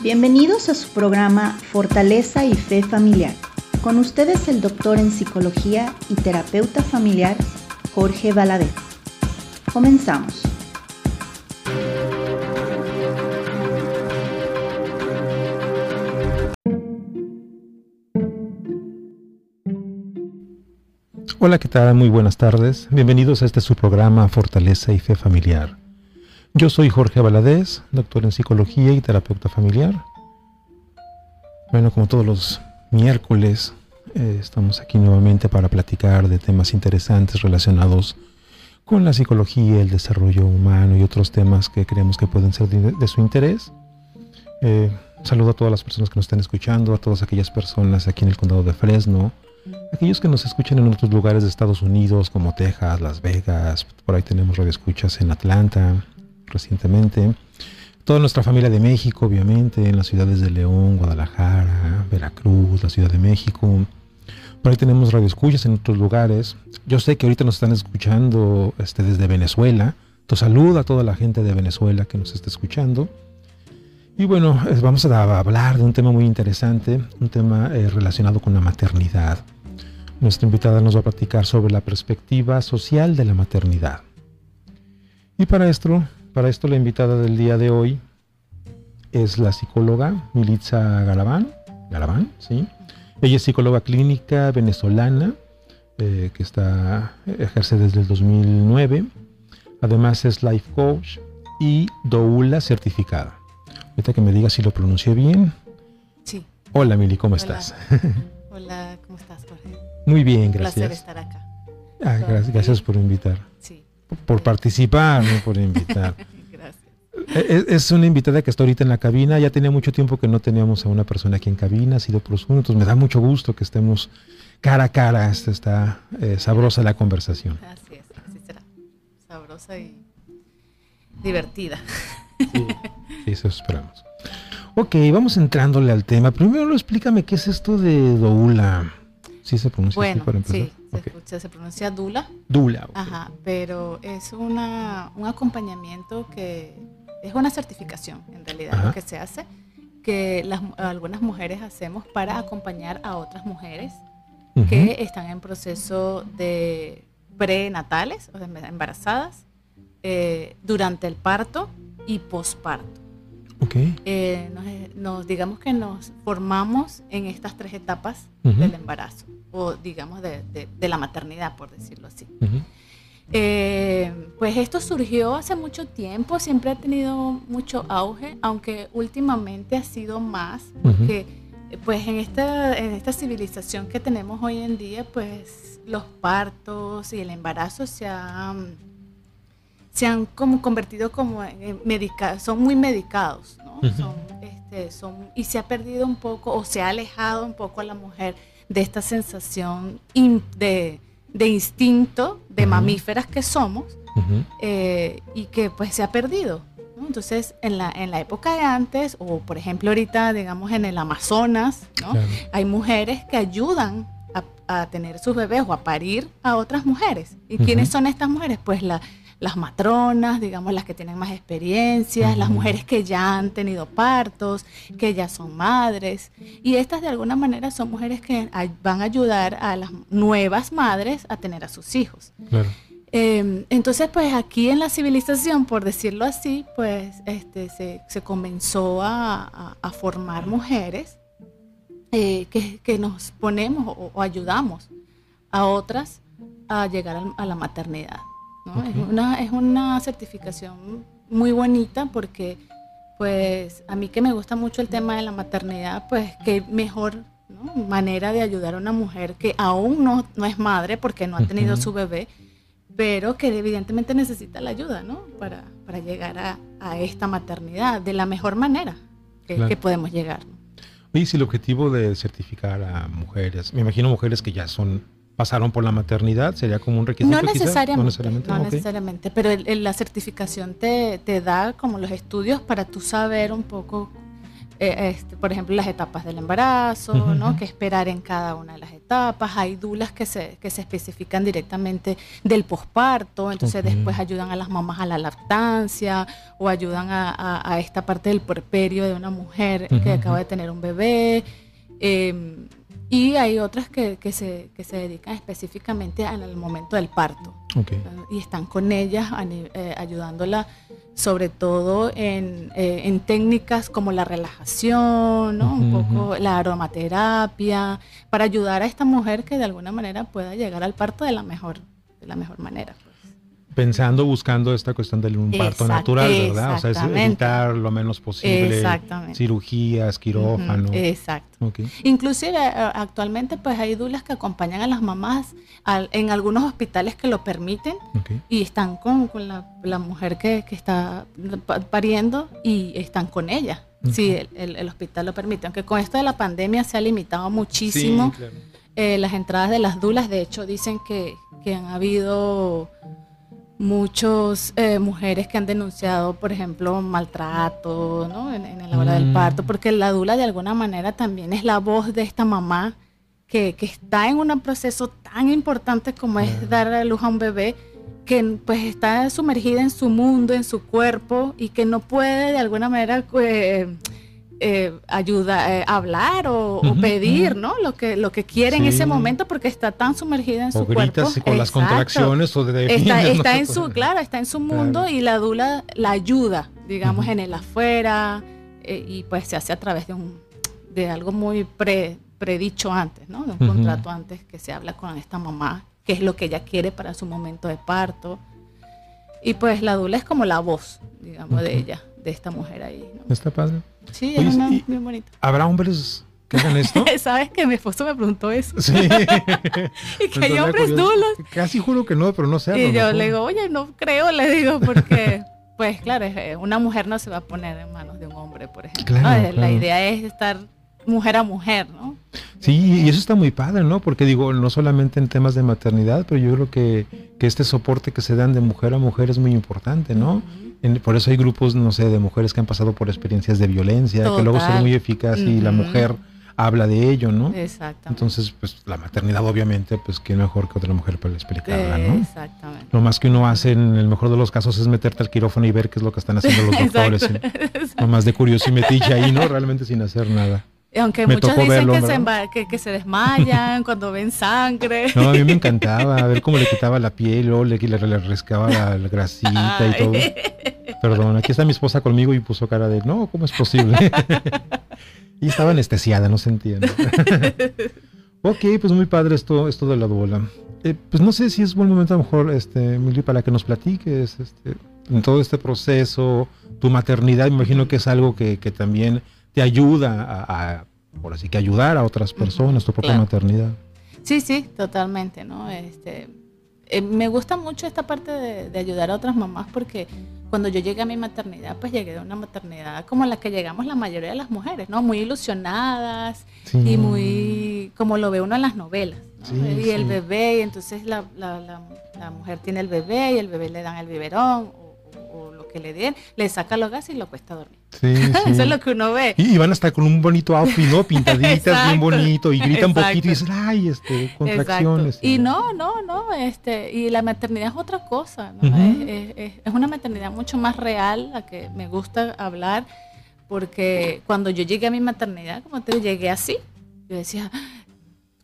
Bienvenidos a su programa Fortaleza y Fe Familiar. Con ustedes el doctor en psicología y terapeuta familiar Jorge Valadez. Comenzamos. Hola, ¿qué tal? Muy buenas tardes. Bienvenidos a este su programa Fortaleza y Fe Familiar. Yo soy Jorge Valadez, doctor en psicología y terapeuta familiar. Bueno, como todos los miércoles, eh, estamos aquí nuevamente para platicar de temas interesantes relacionados con la psicología, el desarrollo humano y otros temas que creemos que pueden ser de, su interés. Eh, saludo a todas las personas que nos están escuchando, a todas aquellas personas aquí en el condado de Fresno, aquellos que nos escuchan en otros lugares de Estados Unidos como Texas, Las Vegas, por ahí tenemos radioescuchas en Atlanta recientemente, toda nuestra familia de México, obviamente, en las ciudades de León, Guadalajara, Veracruz, la Ciudad de México. Por ahí tenemos radioescuchas en otros lugares. Yo sé que ahorita nos están escuchando este, desde Venezuela. Entonces saludo a toda la gente de Venezuela que nos está escuchando. Y bueno, vamos a hablar de un tema muy interesante, un tema eh, relacionado con la maternidad. Nuestra invitada nos va a platicar sobre la perspectiva social de la maternidad. Y para esto, para esto la invitada del día de hoy es la psicóloga Militza Galabán. Galabán, sí. Ella es psicóloga clínica venezolana eh, que está ejerce desde el 2009. Además es life coach y doula certificada. Ahorita que me diga si lo pronuncié bien. Sí. Hola Mili, ¿cómo estás? Hola, ¿cómo estás, Jorge? Muy bien, gracias. Un placer estar acá. Ah, gracias, gracias por invitar. Sí. Por, participar, no por invitar. gracias. Es, es, una invitada que está ahorita en la cabina. Ya tenía mucho tiempo que no teníamos a una persona aquí en cabina, ha sido por Zoom, entonces me da mucho gusto que estemos cara a cara. Esta está eh, sabrosa la conversación. Así es, así será. Sabrosa y divertida. Sí, sí, eso esperamos. Ok, vamos entrándole al tema. Primero explícame qué es esto de doula. ¿Sí se pronuncia bueno, así para empezar? Sí, se, escucha, se, pronuncia dula. Dula. Okay. Ajá, pero es una, un acompañamiento que es una certificación, en realidad, Ajá. lo que se hace, que las, algunas mujeres hacemos para acompañar a otras mujeres uh -huh. que están en proceso de prenatales, o sea, embarazadas, eh, durante el parto y posparto. Okay. Eh, nos, nos, digamos que nos formamos en estas tres etapas uh -huh. del embarazo, o digamos de, de, de, la maternidad, por decirlo así. Uh -huh. eh, pues esto surgió hace mucho tiempo, siempre ha tenido mucho auge, aunque últimamente ha sido más, porque uh -huh. pues en esta, en esta civilización que tenemos hoy en día, pues los partos y el embarazo se han se han como convertido como en medica son muy medicados, ¿no? Uh -huh. son, este, son, y se ha perdido un poco o se ha alejado un poco a la mujer de esta sensación in, de, de, instinto de uh -huh. mamíferas que somos uh -huh. eh, y que pues se ha perdido. ¿no? Entonces, en la, en la época de antes, o por ejemplo ahorita, digamos, en el Amazonas, ¿no? claro. hay mujeres que ayudan a, a, tener sus bebés o a parir a otras mujeres. ¿Y quiénes son estas mujeres? Pues la las matronas, digamos las que tienen más experiencias, uh -huh. las mujeres que ya han tenido partos, que ya son madres. Y estas de alguna manera son mujeres que van a ayudar a las nuevas madres a tener a sus hijos. Claro. Eh, entonces, pues aquí en la civilización, por decirlo así, pues este, se, se comenzó a, a, a, formar mujeres eh, que, que, nos ponemos o, o, ayudamos a otras a llegar a, a la maternidad. ¿No? Okay. Es, una, es una certificación muy bonita porque, pues, a mí que me gusta mucho el tema de la maternidad, pues, qué mejor ¿no? manera de ayudar a una mujer que aún no, no es madre porque no ha tenido uh -huh. su bebé, pero que evidentemente necesita la ayuda, ¿no? Para, para llegar a, a, esta maternidad de la mejor manera que, claro. que podemos llegar. Oye, si el objetivo de certificar a mujeres, me imagino mujeres que ya son pasaron por la maternidad? ¿Sería como un requisito? No necesariamente, no necesariamente, no okay. necesariamente pero el, el, la certificación te, te, da como los estudios para tú saber un poco eh, este, por ejemplo, las etapas del embarazo, ¿no? Que esperar en cada una de las etapas. Hay dulas que se, que se especifican directamente del posparto, entonces después ayudan a las mamás a la lactancia o ayudan a, esta parte del puerperio de una mujer que acaba de tener un bebé. Em, y hay otras que, que, se, que se dedican específicamente al momento del parto. Y están con ellas eh, ayudándola sobre todo en, eh, en, técnicas como la relajación, ¿no? un poco la aromaterapia, para ayudar a esta mujer que de alguna manera pueda llegar al parto de la mejor, de la mejor manera pensando, buscando esta cuestión del un parto natural, ¿verdad? O sea, es evitar lo menos posible cirugías, quirófano. exacto. Inclusive eh, actualmente pues hay dulas que acompañan a las mamás en algunos hospitales que lo permiten y están con, la, mujer que, está pariendo y están con ella. Si el, hospital lo permite. Aunque con esto de la pandemia se ha limitado muchísimo eh, las entradas de las dulas. De hecho, dicen que, que han habido muchas eh, mujeres que han denunciado, por ejemplo, maltrato ¿no? en, la hora del mm. parto, porque la dula de alguna manera también es la voz de esta mamá que, está en un proceso tan importante como es dar a luz a un bebé, que pues está sumergida en su mundo, en su cuerpo y que no puede de alguna manera... Eh, eh, ayuda eh, hablar o, pedir, ¿no? Lo que lo que quiere en ese momento porque está tan sumergida en su cuerpo. con las contracciones o de está, está en su, claro, está en su mundo y la dula la ayuda, digamos, en el afuera eh, y pues se hace a través de un de algo muy pre, predicho antes, ¿no? De un contrato antes que se habla con esta mamá, qué es lo que ella quiere para su momento de parto. Y pues la dula es como la voz, digamos, de ella, de esta mujer ahí. ¿no? Está padre. Sí, es una, bien bonita. ¿Habrá hombres que hagan esto? ¿Sabes que mi esposo me preguntó eso? Sí. y que hay hombres dulos. Casi juro que no, pero no sé. Y yo le digo, oye, no creo, le digo, porque, pues claro, eh, una mujer no se va a poner en manos de un hombre, por ejemplo. La idea es estar mujer a mujer, ¿no? Sí, y eso está muy padre, ¿no? Porque digo, no solamente en temas de maternidad, pero yo creo que, que este soporte que se dan de mujer a mujer es muy importante, ¿no? Por eso hay grupos, no sé, de mujeres que han pasado por experiencias de violencia, que luego son muy eficaz y la mujer habla de ello, ¿no? Exactamente. Entonces, pues la maternidad obviamente, pues qué mejor que otra mujer para explicarla, ¿no? Exactamente. Lo más que uno hace en el mejor de los casos es meterte al quirófano y ver qué es lo que están haciendo los doctores. ¿no? más de curioso y metiche ahí, ¿no? Realmente sin hacer nada. Aunque muchos dicen que, se que, desmayan cuando ven sangre. No, a mí me encantaba ver cómo le quitaba la piel, o le, le, le rescaba la, grasita y todo. Perdón, aquí está mi esposa conmigo y puso cara de, no, ¿cómo es posible? y estaba anestesiada, no se entiende. ok, pues muy padre esto, esto de la bola. Eh, pues no sé si es buen momento a lo mejor, este, Mili, para que nos platiques este, en todo este proceso, tu maternidad, me imagino que es algo que, que también te ayuda a, por así que ayudar a otras personas, tu propia maternidad. Sí, sí, totalmente, ¿no? Este, eh, me gusta mucho esta parte de, ayudar a otras mamás porque cuando yo llegué a mi maternidad, pues llegué de una maternidad como la que llegamos la mayoría de las mujeres, ¿no? Muy ilusionadas y muy como lo ve uno en las novelas. y el bebé, y entonces la, la, la, mujer tiene el bebé y el bebé le dan el biberón que le den, le saca los gases y lo cuesta dormir. Eso es lo que uno ve. Y, van a estar con un bonito outfit, ¿no? Pintaditas, bien bonito, y gritan un poquito y dicen, ay, este, contracciones. Y no, no, no, este, y la maternidad es otra cosa, ¿no? es, una maternidad mucho más real, la que me gusta hablar, porque cuando yo llegué a mi maternidad, como te digo, llegué así. Yo decía,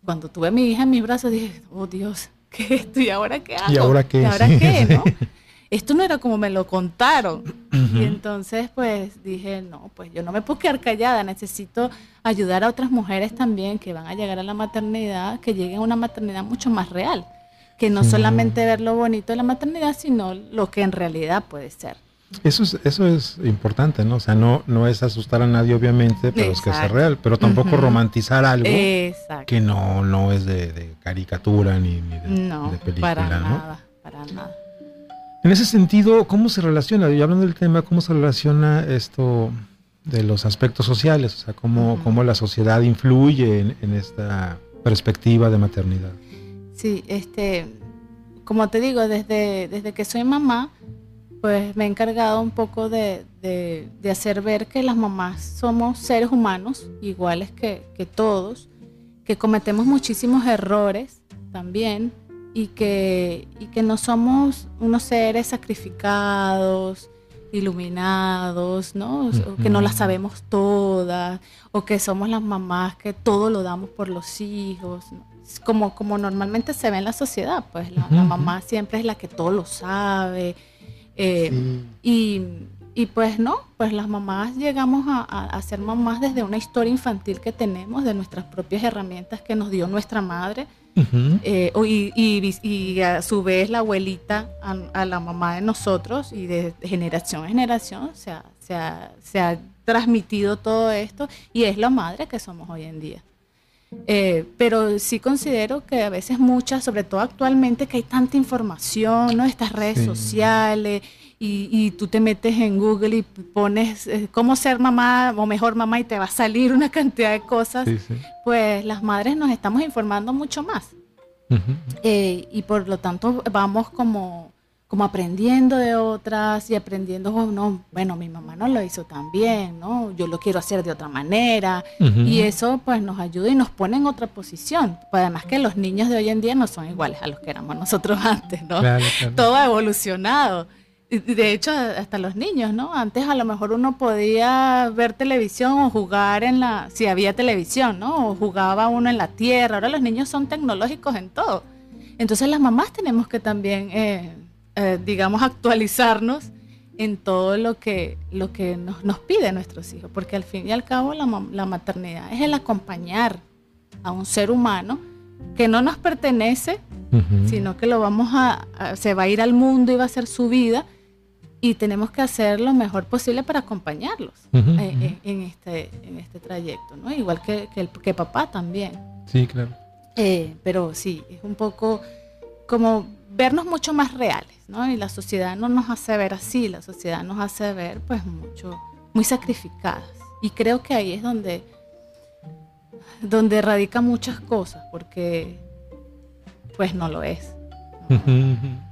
cuando tuve a mi hija en mis brazos, dije, oh Dios, ¿qué es esto? ¿Y ahora qué hago? ¿Y ahora qué? ¿Y ahora qué? ¿no? esto no era como me lo contaron. Y entonces pues dije, no, pues yo no me puedo quedar callada, necesito ayudar a otras mujeres también que van a llegar a la maternidad, que lleguen a una maternidad mucho más real, que no solamente ver lo bonito de la maternidad, sino lo que en realidad puede ser. Eso es, eso es importante, ¿no? O sea, no, no es asustar a nadie, obviamente, pero es que sea real, pero tampoco romantizar algo que no, no es de, caricatura ni, de, no, película, para Nada, para nada. En ese sentido, ¿cómo se relaciona? Y hablando del tema, ¿cómo se relaciona esto de los aspectos sociales? O sea, ¿cómo, cómo la sociedad influye en, esta perspectiva de maternidad? Sí, este, como te digo, desde, desde que soy mamá, pues me he encargado un poco de, de, hacer ver que las mamás somos seres humanos, iguales que, que, todos, que cometemos muchísimos errores también y que, y que no somos unos seres sacrificados, iluminados, ¿no? O que no las sabemos todas, o que somos las mamás que todo lo damos por los hijos, como, como normalmente se ve en la sociedad, pues la, la mamá siempre es la que todo lo sabe, eh, y, pues no, pues las mamás llegamos a, ser mamás desde una historia infantil que tenemos, de nuestras propias herramientas que nos dio nuestra madre. Eh, y, a su vez la abuelita a, la mamá de nosotros y de generación en generación se ha, se ha transmitido todo esto y es la madre que somos hoy en día. Eh, pero sí considero que a veces muchas, sobre todo actualmente, que hay tanta información, ¿no? Estas redes sociales, y, tú te metes en Google y pones eh, cómo ser mamá o mejor mamá y te va a salir una cantidad de cosas, pues las madres nos estamos informando mucho más. Eh, y por lo tanto vamos como como aprendiendo de otras y aprendiendo, oh, no, bueno, mi mamá no lo hizo tan bien, ¿no? Yo lo quiero hacer de otra manera. Y eso pues nos ayuda y nos pone en otra posición. Pues, además que los niños de hoy en día no son iguales a los que éramos nosotros antes, ¿no? Todo ha evolucionado. De hecho, hasta los niños, ¿no? Antes a lo mejor uno podía ver televisión o jugar en la, si había televisión, ¿no? O jugaba uno en la tierra. Ahora los niños son tecnológicos en todo. Entonces las mamás tenemos que también... Eh, eh, digamos, actualizarnos en todo lo que, lo que nos, nos pide nuestros hijos, porque al fin y al cabo la, la, maternidad es el acompañar a un ser humano que no nos pertenece, sino que lo vamos a, se va a ir al mundo y va a ser su vida y tenemos que hacer lo mejor posible para acompañarlos eh, eh, en, este, en este trayecto, ¿no? Igual que, que, el, que papá también. Sí, claro. pero sí, es un poco como vernos mucho más reales, ¿no? Y la sociedad no nos hace ver así, la sociedad nos hace ver pues mucho, muy sacrificadas. Y creo que ahí es donde, donde radica muchas cosas, porque pues no lo es.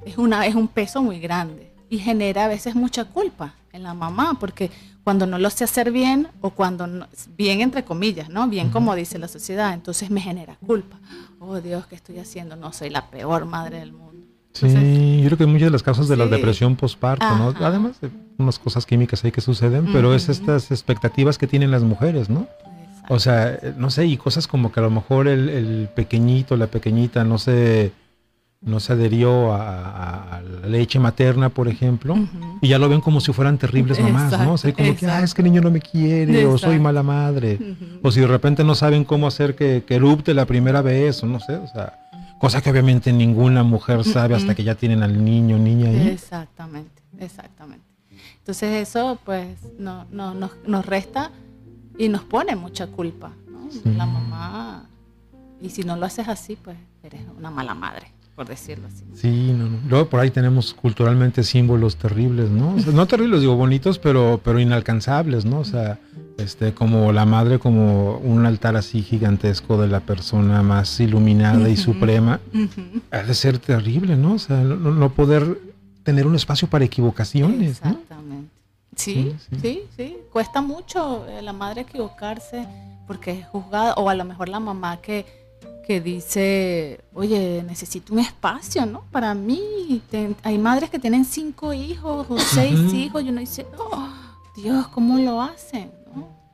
Es, una, es un peso muy grande y genera a veces mucha culpa en la mamá, porque cuando no lo sé hacer bien o cuando bien entre comillas, ¿no? Bien como dice la sociedad, entonces me genera culpa. Oh Dios, ¿qué estoy haciendo? No soy la peor madre del mundo Sí, yo creo que muchas de las causas de la depresión postparto, ¿no? Además de unas cosas químicas ahí que suceden, pero es estas expectativas que tienen las mujeres, ¿no? O sea, eh, no sé, y cosas como que a lo mejor el, pequeñito, la pequeñita no se, no se adherió a, la leche materna, por ejemplo, y ya lo ven como si fueran terribles mamás, ¿no? O sea, como que, ah, es que el niño no me quiere, o soy mala madre, o si de repente no saben cómo hacer que, que erupte la primera vez, o no sé, o sea cosa que obviamente ninguna mujer sabe hasta que ya tienen al niño niña ahí. Exactamente, exactamente. Entonces eso pues no, no, nos, resta y nos pone mucha culpa. La mamá, y si no lo haces así, pues eres una mala madre por decirlo así. Sí, no, no. Luego por ahí tenemos culturalmente símbolos terribles, ¿no? no terribles, digo bonitos, pero, pero inalcanzables, ¿no? O sea, este, como la madre, como un altar así gigantesco de la persona más iluminada y suprema, ha de ser terrible, ¿no? O sea, no, poder tener un espacio para equivocaciones. Exactamente. Sí, sí, sí, Cuesta mucho eh, la madre equivocarse porque es juzgada, o a lo mejor la mamá que, que dice, oye, necesito un espacio, ¿no? Para mí, hay madres que tienen cinco hijos o seis hijos y uno dice, oh, Dios, ¿cómo lo hacen?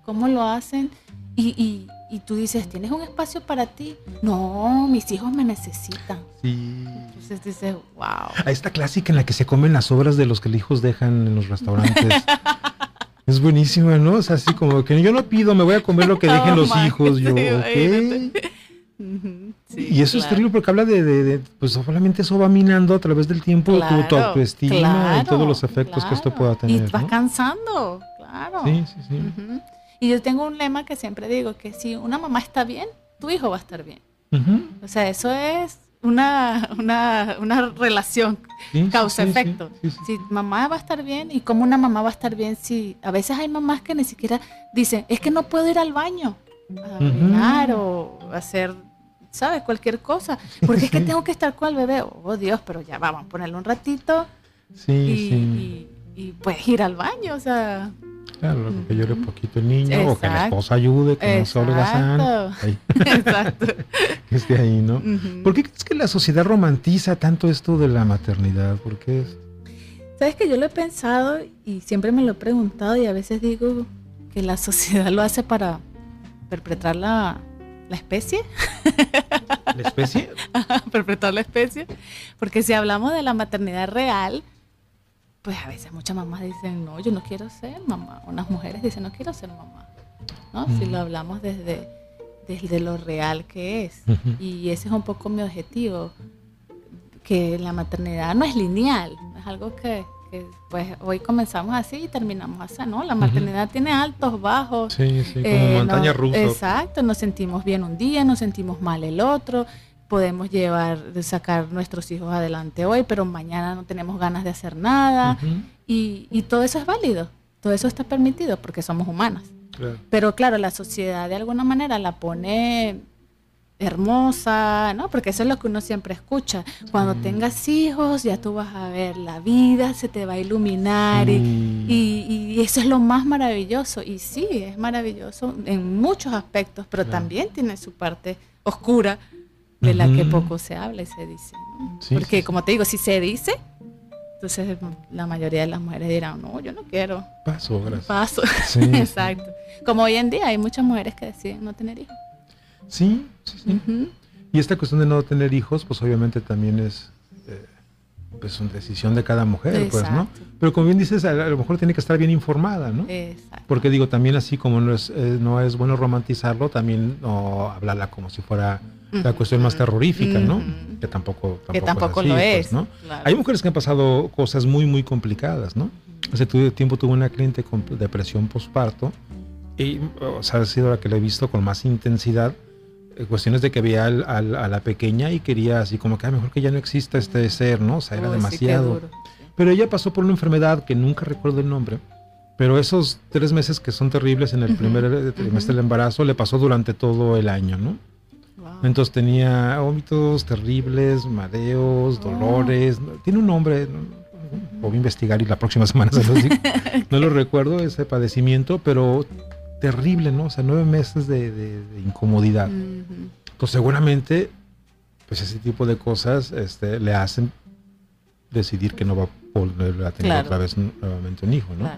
cómo lo hacen y, y, tú dices, ¿tienes un espacio para ti? No, mis hijos me necesitan. Sí. Entonces dices, wow. A esta clásica en la que se comen las obras de los que los hijos dejan en los restaurantes. es buenísima, ¿no? O sea, así como que yo no pido, me voy a comer lo que dejen los hijos. Yo, y eso es terrible porque habla de, de, pues solamente eso va minando a través del tiempo tu, autoestima y todos los efectos que esto pueda tener. Y vas cansando, claro. Sí, sí, sí. Y yo tengo un lema que siempre digo, que si una mamá está bien, tu hijo va a estar bien. O sea, eso es una, una, una relación causa-efecto. si mamá va a estar bien y cómo una mamá va a estar bien si a veces hay mamás que ni siquiera dicen, es que no puedo ir al baño a orinar o hacer, ¿sabes? Cualquier cosa. Porque es que tengo que estar con el bebé. Oh Dios, pero ya vamos a ponerle un ratito Sí, sí. Y, pues ir al baño, o sea. Claro, que llore poquito el niño, o que la esposa ayude, que no se holgazán. Exacto. que esté ahí, ¿no? ¿Por qué crees que la sociedad romantiza tanto esto de la maternidad? ¿Por qué es? Sabes que yo lo he pensado y siempre me lo he preguntado y a veces digo que la sociedad lo hace para perpetrar la, la especie. ¿La especie? perpetrar la especie. Porque si hablamos de la maternidad real, pues a veces muchas mamás dicen, no, yo no quiero ser mamá. Unas mujeres dicen, no quiero ser mamá. ¿no? Si lo hablamos desde, desde lo real que es. Y ese es un poco mi objetivo, que la maternidad no es lineal, es algo que, pues hoy comenzamos así y terminamos así, ¿no? La maternidad tiene altos, bajos. Sí, sí, como eh, montaña rusa. Exacto, nos sentimos bien un día, nos sentimos mal el otro, podemos llevar, sacar nuestros hijos adelante hoy, pero mañana no tenemos ganas de hacer nada. y, y, todo eso es válido, todo eso está permitido porque somos humanas. Pero claro, la sociedad de alguna manera la pone hermosa, ¿no? Porque eso es lo que uno siempre escucha. Cuando tengas hijos, ya tú vas a ver la vida, se te va a iluminar y, y, eso es lo más maravilloso. Y sí, es maravilloso en muchos aspectos, pero también tiene su parte oscura de la que poco se habla y se dice. Porque como te digo, si se dice, entonces la mayoría de las mujeres dirán, no, yo no quiero. Paso, gracias. Paso, exacto. Como hoy en día hay muchas mujeres que deciden no tener hijos. Sí, sí, sí. Y esta cuestión de no tener hijos, pues obviamente también es eh, pues una decisión de cada mujer, pues, ¿no? Pero como bien dices, a, lo mejor tiene que estar bien informada, ¿no? Exacto. Porque digo, también así como no es, eh, no es bueno romantizarlo, también no hablarla como si fuera la cuestión más terrorífica, ¿no? Que tampoco, tampoco, que tampoco lo pues, es. ¿no? Hay mujeres que han pasado cosas muy, muy complicadas, ¿no? Hace tiempo tuve una cliente con depresión postparto y, o sea, ha sido la que le he visto con más intensidad cuestiones de que veía a la pequeña y quería así como que ah, mejor que ya no exista este ser, ¿no? O sea, era demasiado. pero ella pasó por una enfermedad que nunca recuerdo el nombre, pero esos tres meses que son terribles en el primer eh, trimestre del embarazo le pasó durante todo el año, ¿no? Entonces tenía vómitos terribles, mareos, oh. dolores, tiene un nombre, voy a investigar y la próxima semana se lo digo. no lo recuerdo ese padecimiento, pero terrible, ¿no? O sea, nueve meses de, incomodidad. Entonces, seguramente, pues ese tipo de cosas este, le hacen decidir que no va a volver a tener otra vez nuevamente un hijo, ¿no?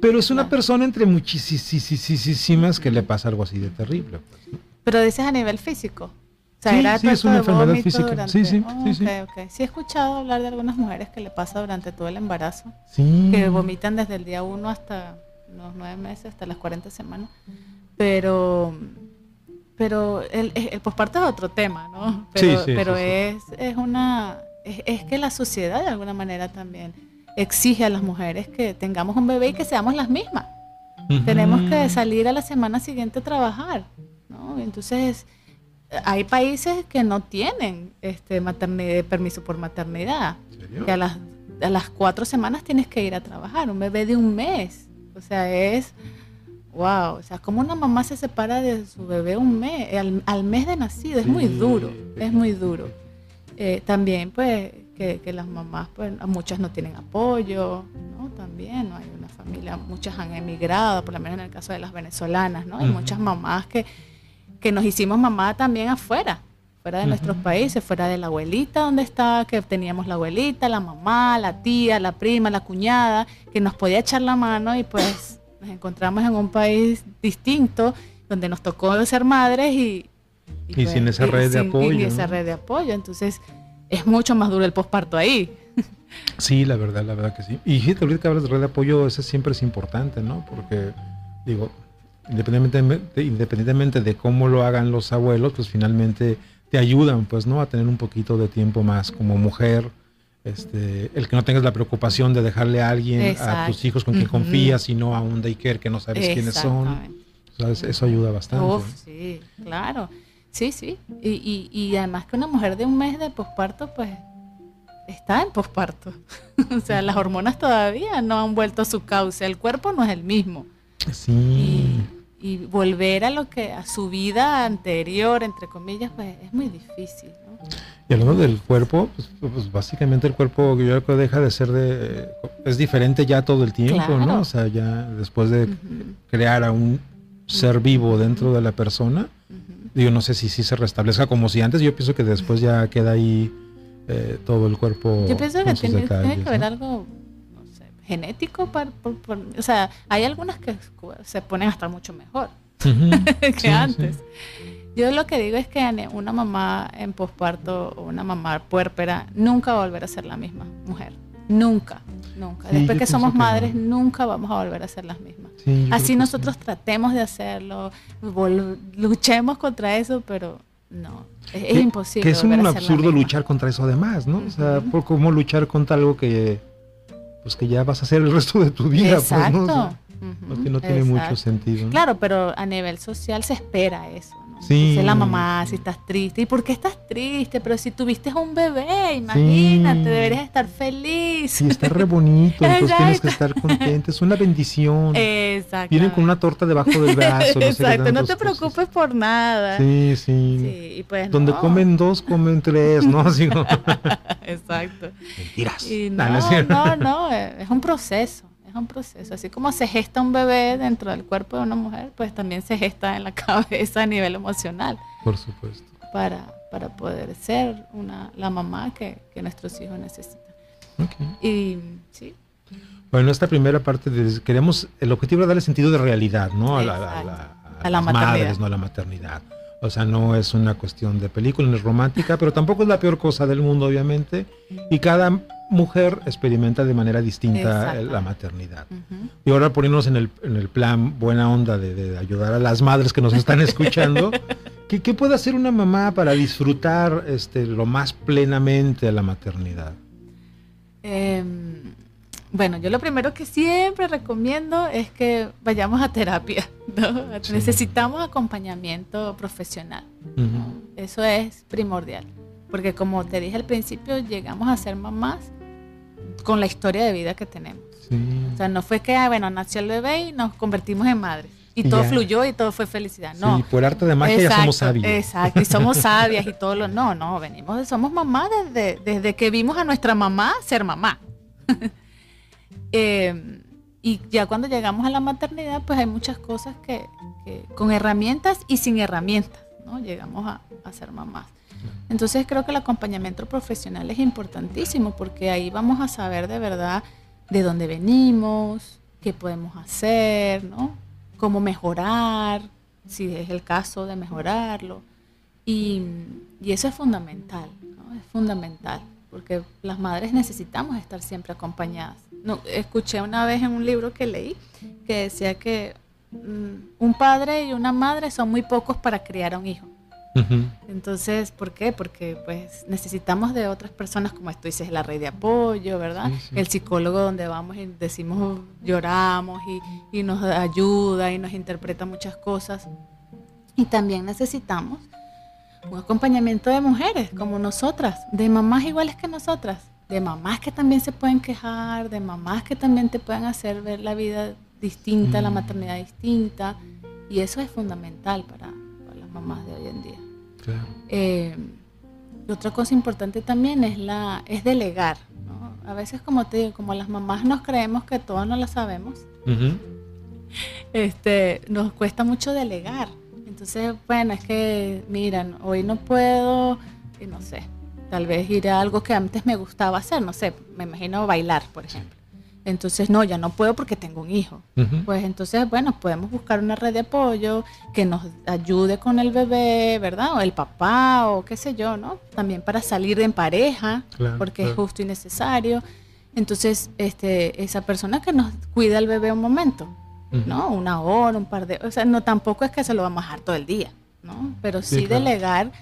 Pero es una persona entre muchísimas que le pasa algo así de terrible. Pues, Pero dices a nivel físico. O sea, sí, sí es una enfermedad física. Sí, sí, sí, sí. Sí he escuchado hablar de algunas mujeres que le pasa durante todo el embarazo. Sí. Que vomitan desde el día uno hasta unos nueve meses, hasta las 40 semanas. Pero, pero el, el posparto es otro tema, ¿no? Pero, pero es, es una, es, que la sociedad de alguna manera también exige a las mujeres que tengamos un bebé y que seamos las mismas. Tenemos que salir a la semana siguiente a trabajar, ¿no? Entonces, hay países que no tienen este maternidad, permiso por maternidad. Que a las, a las cuatro semanas tienes que ir a trabajar. Un bebé de un mes o sea, es, wow, o sea, como una mamá se separa de su bebé un mes, al, mes de nacido, es muy duro, es muy duro. Eh, también, pues, que, las mamás, pues, muchas no tienen apoyo, ¿no? También, ¿no? Hay una familia, muchas han emigrado, por lo menos en el caso de las venezolanas, ¿no? Hay muchas mamás que, que nos hicimos mamá también afuera, fuera de nuestros países, fuera de la abuelita donde está, que teníamos la abuelita, la mamá, la tía, la prima, la cuñada, que nos podía echar la mano y pues nos encontramos en un país distinto donde nos tocó ser madres y... Y, pues, sin esa red de apoyo. Y esa red de apoyo, entonces es mucho más duro el posparto ahí. Sí, la verdad, la verdad que sí. Y fíjate, ahorita que hablas de red de apoyo, eso siempre es importante, ¿no? Porque, digo, independientemente, independientemente de cómo lo hagan los abuelos, pues finalmente te ayudan, pues, ¿no? A tener un poquito de tiempo más como mujer. Este, el que no tengas la preocupación de dejarle a alguien, a tus hijos con quien confías, y no a un daycare que no sabes quiénes son. Eso ayuda bastante. sí, claro. Sí, sí. Y, y, además que una mujer de un mes de posparto, pues, está en posparto. o sea, las hormonas todavía no han vuelto a su cauce. El cuerpo no es el mismo. Sí. y volver a lo que a su vida anterior entre comillas pues es muy difícil ¿no? y hablando del cuerpo pues, pues, básicamente el cuerpo yo creo que deja de ser de es diferente ya todo el tiempo no o sea ya después de crear a un ser vivo dentro de la persona digo no sé si sí se restablezca como si antes yo pienso que después ya queda ahí eh, todo el cuerpo yo pienso que tiene, que haber algo genético, para, o sea, hay algunas que se ponen hasta mucho mejor que antes. Yo lo que digo es que una mamá en posparto o una mamá puérpera nunca va a volver a ser la misma mujer. Nunca, nunca. Después que somos madres, nunca vamos a volver a ser las mismas. Así nosotros tratemos de hacerlo, luchemos contra eso, pero no, es, imposible. Que es un absurdo luchar contra eso además, ¿no? O sea, por cómo luchar contra algo que pues que ya vas a hacer el resto de tu vida. Exacto. Pues, ¿no? Porque no tiene mucho sentido. Claro, pero a nivel social se espera eso. Sí. la mamá, si estás triste. ¿Y por qué estás triste? Pero si tuviste un bebé, imagínate, deberías estar feliz. Sí, está re bonito, entonces tienes que estar contento. Es una bendición. Exacto. Vienen con una torta debajo del brazo. No Exacto, no te preocupes por nada. Sí, sí. sí pues Donde comen dos, comen tres, ¿no? Exacto. Mentiras. no, no, no, es un proceso es un proceso. Así como se gesta un bebé dentro del cuerpo de una mujer, pues también se gesta en la cabeza a nivel emocional. Por supuesto. Para, para poder ser una, la mamá que, nuestros hijos necesitan. Y sí. Bueno, esta primera parte queremos, el objetivo es darle sentido de realidad, ¿no? A, la, a, las madres, no a la maternidad. O sea, no es una cuestión de película, no es romántica, pero tampoco es la peor cosa del mundo, obviamente. Y cada mujer experimenta de manera distinta la maternidad. Y ahora poniéndonos en el, en el plan buena onda de, ayudar a las madres que nos están escuchando, ¿qué, puede hacer una mamá para disfrutar este, lo más plenamente la maternidad? Em, bueno, yo lo primero que siempre recomiendo es que vayamos a terapia. Necesitamos acompañamiento profesional. Eso es primordial. Porque como te dije al principio, llegamos a ser mamás con la historia de vida que tenemos. O sea, no fue que, ah, bueno, nació el bebé y nos convertimos en madres. Y, todo fluyó y todo fue felicidad. No. Sí, por arte de magia ya somos sabias. Exacto, y somos sabias y todo lo. No, no, venimos, somos mamás desde, desde que vimos a nuestra mamá ser mamá. Eh, y ya cuando llegamos a la maternidad, pues hay muchas cosas que, con herramientas y sin herramientas, ¿no? Llegamos a, ser mamás. Entonces creo que el acompañamiento profesional es importantísimo porque ahí vamos a saber de verdad de dónde venimos, qué podemos hacer, ¿no? Cómo mejorar, si es el caso de mejorarlo. Y, eso es fundamental, ¿no? Es fundamental, porque las madres necesitamos estar siempre acompañadas. No, escuché una vez en un libro que leí que decía que mm, un padre y una madre son muy pocos para criar a un hijo. Entonces, ¿por qué? Porque pues necesitamos de otras personas, como tú dices, la red de apoyo, ¿verdad? El psicólogo donde vamos y decimos, lloramos y, nos ayuda y nos interpreta muchas cosas. Y también necesitamos un acompañamiento de mujeres como nosotras, de mamás iguales que nosotras, de mamás que también se pueden quejar, de mamás que también te pueden hacer ver la vida distinta, la maternidad distinta. Y eso es fundamental para las mamás de hoy en día. Eh, otra cosa importante también es, la, es delegar. A veces, como te digo, como las mamás nos creemos que todo no lo sabemos, este, nos cuesta mucho delegar. Entonces, bueno, es que, miran, hoy no puedo, y no sé, tal vez ir a algo que antes me gustaba hacer, no sé, me imagino bailar, por ejemplo. Entonces, no, ya no puedo porque tengo un hijo. Pues entonces, bueno, podemos buscar una red de apoyo que nos ayude con el bebé, ¿verdad? O el papá, o qué sé yo, ¿no? También para salir en pareja, porque es justo y necesario. Entonces, este, esa persona que nos cuida al bebé un momento, ¿no? Una hora, un par de... O sea, no tampoco es que se lo vamos a dejar todo el día, ¿no? Pero sí, delegar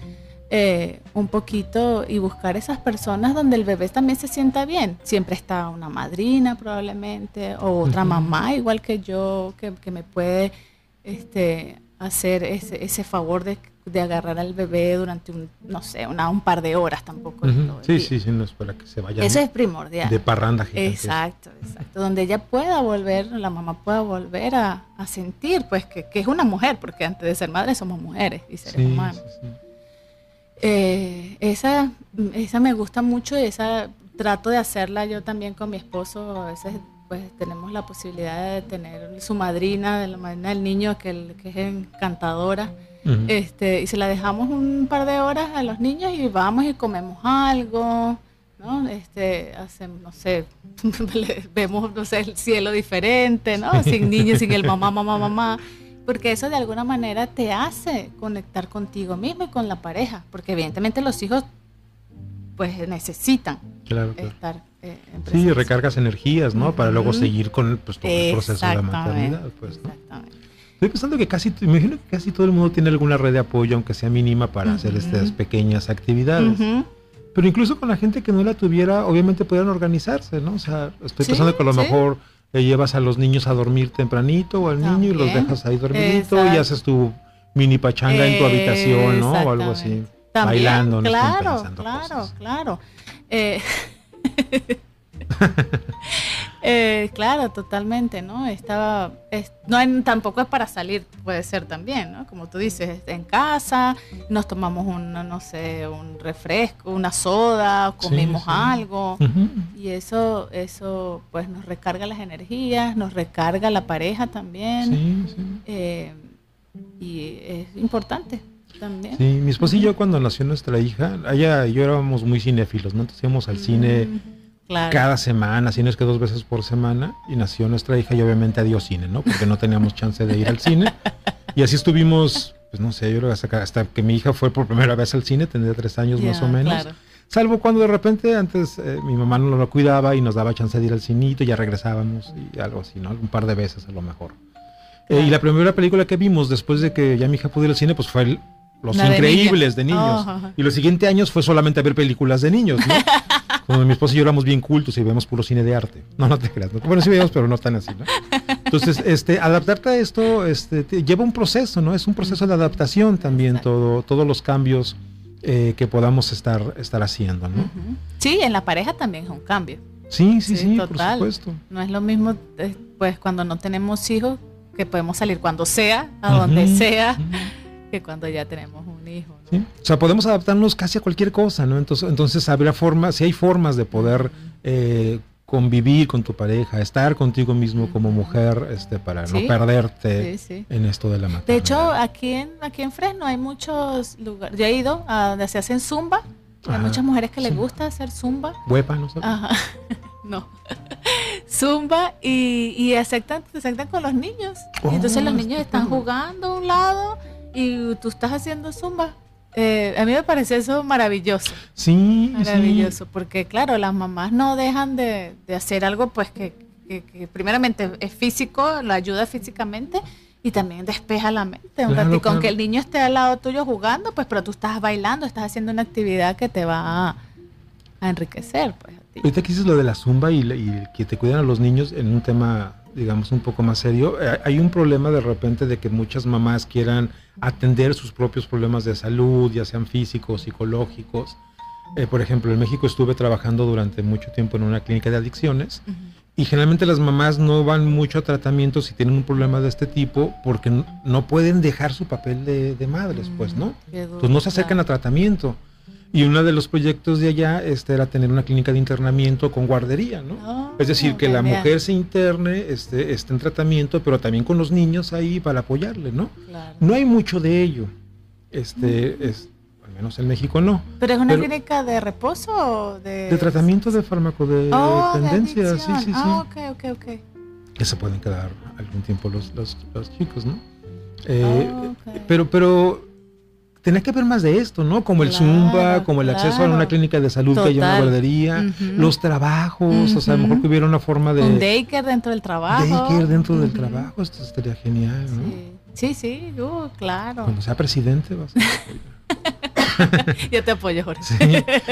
eh, un poquito y buscar esas personas donde el bebé también se sienta bien. Siempre está una madrina probablemente o otra mamá igual que yo que, me puede este, hacer ese, ese, favor de de agarrar al bebé durante un, no sé, una, un par de horas tampoco. sí, sí, sí, no es para que se vaya. Eso es primordial. De parranda Exacto, exacto. Donde ella pueda volver, la mamá pueda volver a, sentir, pues, que, es una mujer, porque antes de ser madre somos mujeres y seres humanos. Eh, esa, esa me gusta mucho y esa trato de hacerla yo también con mi esposo. A veces pues tenemos la posibilidad de tener su madrina, de la madrina del niño, que, que es encantadora. Este, y se la dejamos un par de horas a los niños y vamos y comemos algo, ¿no? Este, hacemos, no sé, vemos, no sé, el cielo diferente, ¿no? Sin niños, sin el mamá, mamá, mamá. Porque eso de alguna manera te hace conectar contigo mismo y con la pareja. Porque evidentemente los hijos pues necesitan estar eh, Sí, recargas energías, ¿no? Para luego seguir con pues, todo el proceso de la maternidad. Pues, Estoy pensando que casi, imagino que casi todo el mundo tiene alguna red de apoyo, aunque sea mínima, para hacer estas pequeñas actividades. Pero incluso con la gente que no la tuviera, obviamente podrían organizarse, ¿no? O sea, estoy pensando que a lo mejor le llevas a los niños a dormir tempranito o al niño y los dejas ahí dormidito y haces tu mini pachanga en tu habitación, ¿no? O algo así bailando, claro, claro, claro. Eh, eh, claro, totalmente, ¿no? Estaba, no tampoco es para salir, puede ser también, ¿no? Como tú dices, en casa, nos tomamos un, no sé, un refresco, una soda, comimos algo y eso, eso, pues nos recarga las energías, nos recarga la pareja también eh, y es importante. Sí, mi esposa y yo cuando nació nuestra hija, y yo éramos muy cinéfilos, ¿no? Entonces íbamos al cine cada semana, si no es que dos veces por semana, y nació nuestra hija y obviamente adiós cine, ¿no? Porque no teníamos chance de ir al cine. Y así estuvimos, pues no sé, yo creo hasta, hasta que mi hija fue por primera vez al cine, tendría tres años más o menos. Salvo cuando de repente antes eh, mi mamá no lo cuidaba y nos daba chance de ir al cinito, y ya regresábamos y algo así, ¿no? Un par de veces a lo mejor. Eh, y la primera película que vimos después de que ya mi hija pudo ir al cine, pues fue el, los Increíbles de, niños. Oh, y los siguientes años fue solamente a ver películas de niños, ¿no? Como mi esposa y yo éramos bien cultos y vemos puro cine de arte. No, no te creas. Bueno, sí veíamos, pero no tan así, ¿no? Entonces, este, adaptarte a esto este, lleva un proceso, ¿no? Es un proceso de adaptación también, todo, todos los cambios eh, que podamos estar, estar haciendo, ¿no? Sí, en la pareja también es un cambio. Sí, sí, sí, por supuesto. No es lo mismo, eh, pues, cuando no tenemos hijos, que podemos salir cuando sea, a donde sea que cuando ya tenemos un hijo. O sea, podemos adaptarnos casi a cualquier cosa, ¿no? Entonces, entonces habrá formas, si hay formas de poder eh, convivir con tu pareja, estar contigo mismo como mujer, este, para no perderte en esto de la maternidad. De hecho, aquí en, aquí en Fresno hay muchos lugares, yo he ido a donde se hacen zumba, hay muchas mujeres que les gusta hacer zumba. Huepa, ¿no Ajá. no. zumba y, y aceptan, aceptan con los niños. entonces los oh, niños están jugando a un lado y tú estás haciendo zumba. Eh, a mí me parece eso maravilloso. Sí. Maravilloso, porque claro, las mamás no dejan de, hacer algo pues que, primeramente es físico, la ayuda físicamente y también despeja la mente un ratito. Aunque el niño esté al lado tuyo jugando, pues pero tú estás bailando, estás haciendo una actividad que te va a, enriquecer. Pues, a ti. Ahorita que dices lo de la zumba y, y que te cuidan a los niños en un tema digamos, un poco más serio. Eh, hay un problema de repente de que muchas mamás quieran atender sus propios problemas de salud, ya sean físicos, psicológicos. Eh, por ejemplo, en México estuve trabajando durante mucho tiempo en una clínica de adicciones y generalmente las mamás no van mucho a tratamiento si tienen un problema de este tipo porque no, pueden dejar su papel de, madres, pues, ¿no? Entonces no se acercan a tratamiento. Y uno de los proyectos de allá este, era tener una clínica de internamiento con guardería, ¿no? Ah, es decir, que la mujer se interne, este, esté en tratamiento, pero también con los niños ahí para apoyarle, ¿no? No hay mucho de ello. Este, es, al menos en México no. ¿Pero es una clínica de reposo o de...? De tratamiento de farmacodependencia, oh, sí, sí, sí. Ah, ok, ok, ok. Que se pueden quedar algún tiempo los, los, chicos, ¿no? Eh, Pero, pero tenía que haber más de esto, ¿no? Como el Zumba, como el acceso a una clínica de salud que hay una guardería, los trabajos, o sea, a lo mejor que hubiera una forma de... Un daycare dentro del trabajo. Daycare dentro del trabajo, esto estaría genial, ¿no? Sí, sí, uh, claro. Cuando sea presidente vas a Yo te apoyo, Jorge. Sí.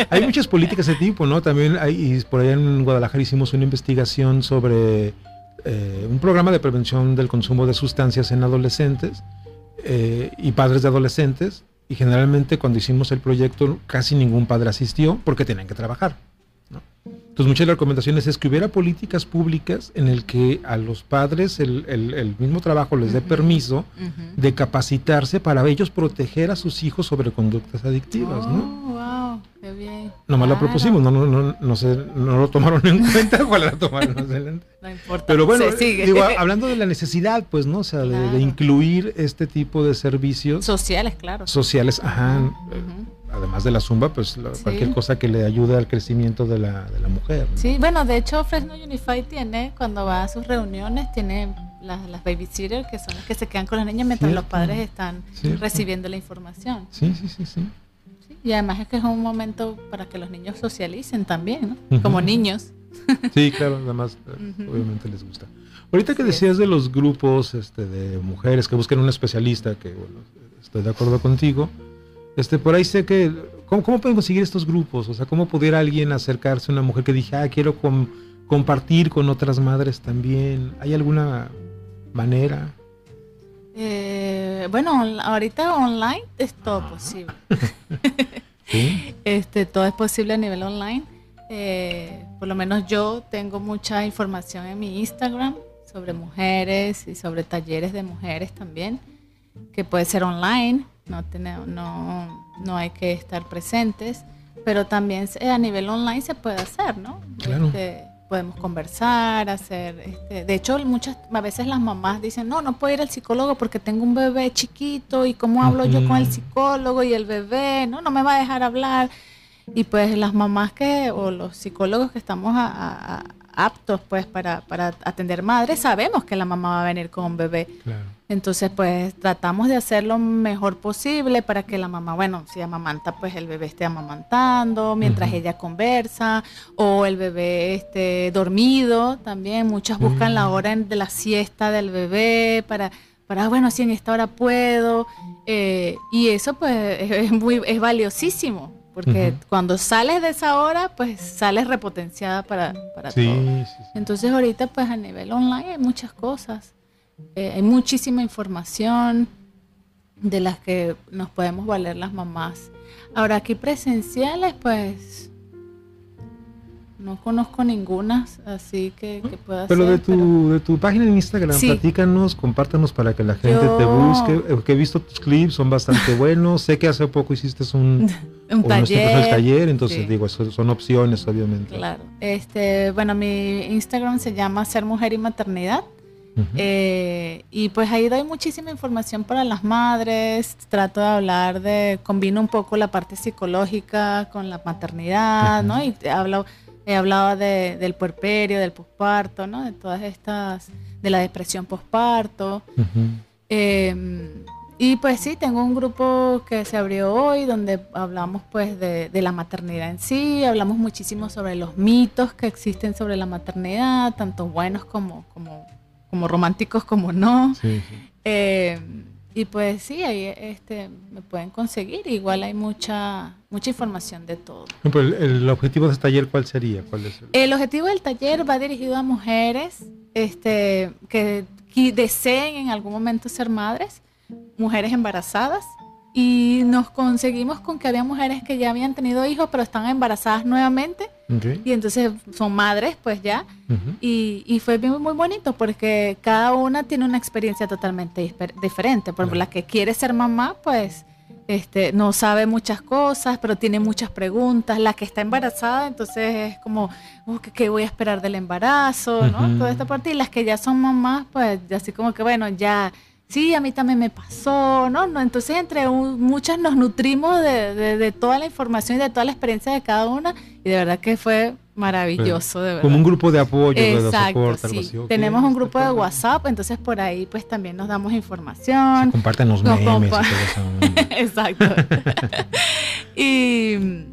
Hay muchas políticas de tipo, ¿no? También hay, por allá en Guadalajara hicimos una investigación sobre eh, un programa de prevención del consumo de sustancias en adolescentes eh, y padres de adolescentes y generalmente cuando hicimos el proyecto casi ningún padre asistió porque tenían que trabajar. Entonces muchas de las recomendaciones es que hubiera políticas públicas en el que a los padres el, mismo trabajo les dé permiso de capacitarse para ellos proteger a sus hijos sobre conductas adictivas, ¿no? Oh, wow, qué bien. Nomás lo propusimos, no, no, no, no, sé, no lo tomaron en cuenta, ¿cuál la tomaron? no importa. Pero bueno, digo, hablando de la necesidad, pues, ¿no? O sea, de, incluir este tipo de servicios. Sociales, claro. Sociales, ajá además de la zumba, pues cualquier cosa que le ayude al crecimiento de la, de la mujer. Sí, bueno, de hecho Fresno Unified tiene, cuando va a sus reuniones, tiene las, las babysitters, que son las que se quedan con las niñas mientras los padres están recibiendo la información. Sí, sí, sí, sí, Y además es que es un momento para que los niños socialicen también, ¿no? Como niños. Sí, claro, además eh, obviamente les gusta. Ahorita que decías de los grupos este, de mujeres que buscan un especialista, que bueno, estoy de acuerdo contigo, este, por ahí sé que, ¿cómo, pueden conseguir estos grupos? O sea, ¿cómo pudiera alguien acercarse a una mujer que dije, ah, quiero compartir con otras madres también? ¿Hay alguna manera? Eh, bueno, ahorita online es todo posible. este, todo es posible a nivel online. Eh, por lo menos yo tengo mucha información en mi Instagram sobre mujeres y sobre talleres de mujeres también, que puede ser online no, tenemos, no, no hay que estar presentes, pero también a nivel online se puede hacer, ¿no? Este, podemos conversar, hacer, este, de hecho muchas a veces las mamás dicen, no, no puedo ir al psicólogo porque tengo un bebé chiquito y cómo hablo yo con el psicólogo y el bebé, no, no me va a dejar hablar. Y pues las mamás que, o los psicólogos que estamos aptos pues para, para atender madres, sabemos que la mamá va a venir con un bebé. Claro. Entonces, pues tratamos de hacer lo mejor posible para que la mamá, bueno, si amamanta, pues el bebé esté amamantando mientras ella conversa, o el bebé esté dormido también. Muchas buscan la hora de la siesta del bebé para, para bueno, si en esta hora puedo. Eh, y eso, pues, es, muy, es valiosísimo. Porque cuando sales de esa hora, pues sales repotenciada para, para todo. Entonces ahorita, pues a nivel online hay muchas cosas. Eh, hay muchísima información de las que nos podemos valer las mamás. Ahora aquí presenciales, pues no conozco ninguna, así que, que pueda pero De tu, de tu página de Instagram, platícanos, compártanos para que la gente te busque. Eh, que he visto tus clips, son bastante buenos. sé que hace poco hiciste un, un taller. taller. entonces digo, son opciones, obviamente. Claro. Este, bueno, mi Instagram se llama Ser Mujer y Maternidad. Eh, y pues ahí doy muchísima información para las madres, trato de hablar de, combino un poco la parte psicológica con la maternidad, ¿no? Y hablo, he hablado de, del puerperio, del posparto, ¿no? De todas estas, de la depresión posparto. Em, y pues sí, tengo un grupo que se abrió hoy donde hablamos pues de, de, la maternidad en sí, hablamos muchísimo sobre los mitos que existen sobre la maternidad, tanto buenos como, como como románticos como no. Eh, y pues sí, ahí este, me pueden conseguir. Igual hay mucha mucha información de todo. el, objetivo de este taller cuál sería? ¿Cuál es el... objetivo del taller va dirigido a mujeres este, que, que deseen en algún momento ser madres, mujeres embarazadas y nos conseguimos con que había mujeres que ya habían tenido hijos pero están embarazadas nuevamente y entonces son madres pues ya y, y, fue muy bonito porque cada una tiene una experiencia totalmente diferente por ejemplo la que quiere ser mamá pues este, no sabe muchas cosas, pero tiene muchas preguntas. La que está embarazada, entonces es como, uh, ¿qué, voy a esperar del embarazo? ¿no? Toda esta parte. Y las que ya son mamás, pues así como que, bueno, ya sí, a mí también me pasó, ¿no? no entonces, entre muchas nos nutrimos de, toda la información y de toda la experiencia de cada una y de verdad que fue maravilloso, de verdad. Como un grupo de apoyo, Exacto, de soporte, sí. Tenemos un grupo de WhatsApp, entonces por ahí pues también nos damos información. Se comparten los memes. Exacto. y...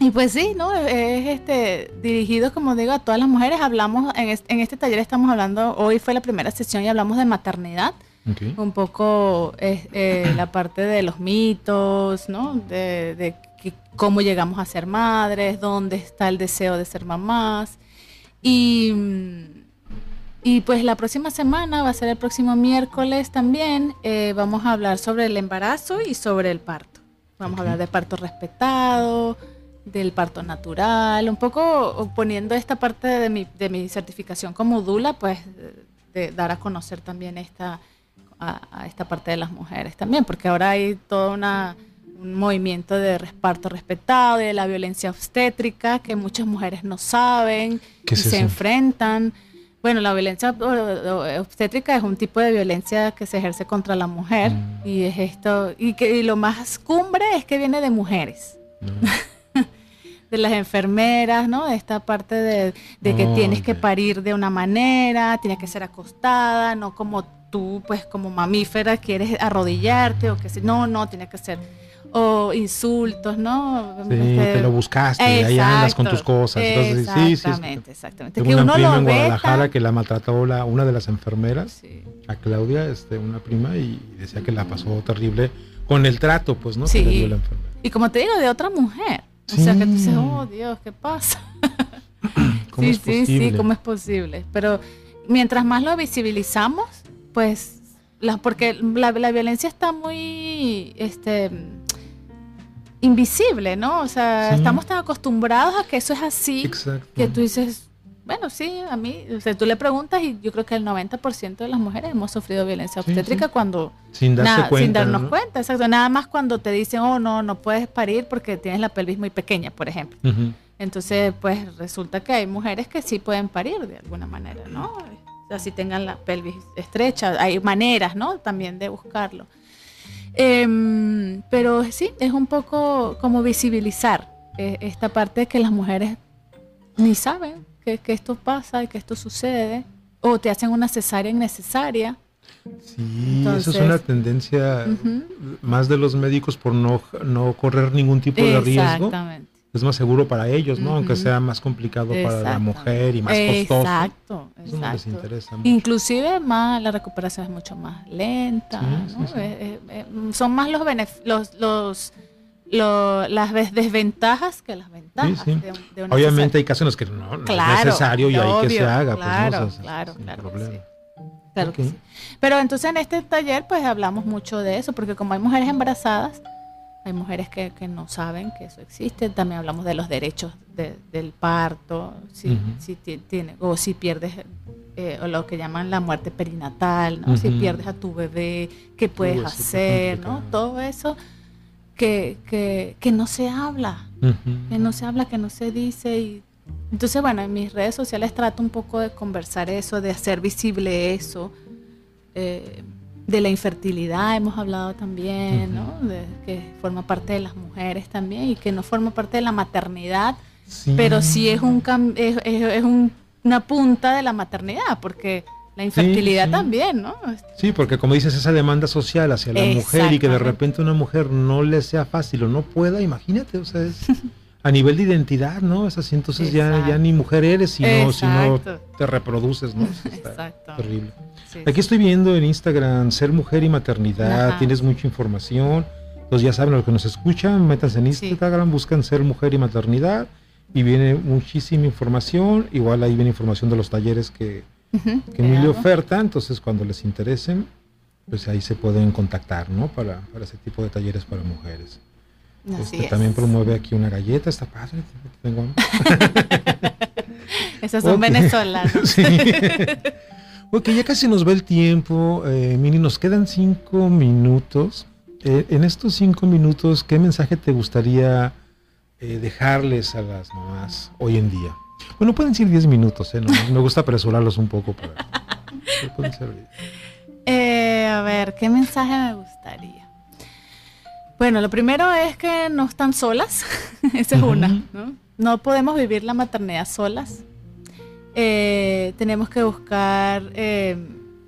Y pues sí, ¿no? Es este dirigido, como digo, a todas las mujeres. Hablamos, en en este taller estamos hablando, hoy fue la primera sesión y hablamos de maternidad. Un poco eh, la parte de los mitos, ¿no? De, cómo llegamos a ser madres, dónde está el deseo de ser mamás. Y, y pues la próxima semana, va a ser el próximo miércoles también, eh, vamos a hablar sobre el embarazo y sobre el parto. Vamos a hablar de parto respetado, del parto natural, un poco poniendo esta parte de mi, de mi certificación como Dula, pues de dar a conocer también esta, a, esta parte de las mujeres también, porque ahora hay todo una, un movimiento de parto respetado, de la violencia obstétrica, que muchas mujeres no saben y se enfrentan. Bueno, la violencia obstétrica es un tipo de violencia que se ejerce contra la mujer mm. y es esto y que lo más cumbre es que viene de mujeres. Mm. De las enfermeras, ¿no? Esta parte de, que tienes que parir de una manera, tienes que ser acostada, no como tú, pues como mamífera, quieres arrodillarte o que si no, no, tiene que ser o insultos, ¿no? Sí, este, te lo buscaste, ahí andas con tus cosas. exactamente, exactamente. que una uno prima en Guadalajara que la maltrató la, una de las enfermeras, a Claudia, este, una prima, y decía que la pasó terrible con el trato, pues, ¿no? Sí. Y como te digo, de otra mujer. O sea, que tú dices, oh Dios, ¿qué pasa? sí, sí, sí, ¿cómo es posible? Pero mientras más lo visibilizamos, pues, la, porque la, violencia está muy, este, invisible, ¿no? O sea, estamos tan acostumbrados a que eso es así, que tú dices, bueno, sí, a mí, o sea, tú le preguntas y yo creo que el 90% de las mujeres hemos sufrido violencia obstétrica cuando... Sin, darse cuenta, sin darnos cuenta, exacto. Nada más cuando te dicen, oh, no, no puedes parir porque tienes la pelvis muy pequeña, por ejemplo. Entonces, pues resulta que hay mujeres que sí pueden parir de alguna manera, ¿no? así tengan la pelvis estrecha. Hay maneras, ¿no? También de buscarlo. Em, pero sí, es un poco como visibilizar eh, esta parte de que las mujeres ni saben que, esto pasa y que esto sucede, o te hacen una cesárea innecesaria. Sí, eso es una tendencia más de los médicos por no, no correr ningún tipo de riesgo. Exactamente es más seguro para ellos, ¿no? Aunque sea más complicado para la mujer y más costoso. Exacto, exacto. Inclusive más la recuperación es mucho más lenta, ¿no? Eh, eh, eh, son más los los, los las desventajas que las ventajas de, de Obviamente hay casos en los que no, es necesario y hay que se haga. Pues, claro, claro, claro. Claro que sí. Pero entonces en este taller pues hablamos mucho de eso, porque como hay mujeres embarazadas, hay mujeres que, no saben que eso existe. También hablamos de los derechos del parto, si, si tiene, o si pierdes eh, o lo que llaman la muerte perinatal, ¿no? si pierdes a tu bebé, qué puedes hacer, ¿no? Todo eso que, que, no se habla, que no se habla, que no se dice. Y, entonces, bueno, en mis redes sociales trato un poco de conversar eso, de hacer visible eso. Eh, de la infertilidad hemos hablado también, ¿no? De, que forma parte de las mujeres también y que no forma parte de la maternidad, pero sí es, un, es, es, una punta de la maternidad, porque la infertilidad también, ¿no? Sí, porque como dices, esa demanda social hacia la mujer y que de repente una mujer no le sea fácil o no pueda, imagínate, o sea, es... a nivel de identidad, ¿no? Es así, entonces ya, ya ni mujer eres, sino, sino te reproduces, ¿no? Exacto. Terrible. Aquí estoy viendo en Instagram ser mujer y maternidad, tienes mucha información. Entonces ya saben, los que nos escuchan, métanse en Instagram, buscan ser mujer y maternidad y viene muchísima información. Igual ahí viene información de los talleres que, que Emilio oferta, entonces cuando les interesen, pues ahí se pueden contactar, ¿no? Para, para ese tipo de talleres para mujeres. Este, también promueve aquí una galleta, está padre. Tengo... Esas son venezolanas. sí. Ok, ya casi nos va el tiempo. Eh, Mini, nos quedan cinco minutos. Eh, en estos cinco minutos, ¿qué mensaje te gustaría eh, dejarles a las mamás hoy en día? Bueno, pueden ser diez minutos, ¿eh? me gusta apresurarlos un poco. Para, a ver, ¿qué mensaje me gustaría? Bueno, lo primero es que no están solas. Esa es una. ¿no? no podemos vivir la maternidad solas. Eh, tenemos que buscar eh,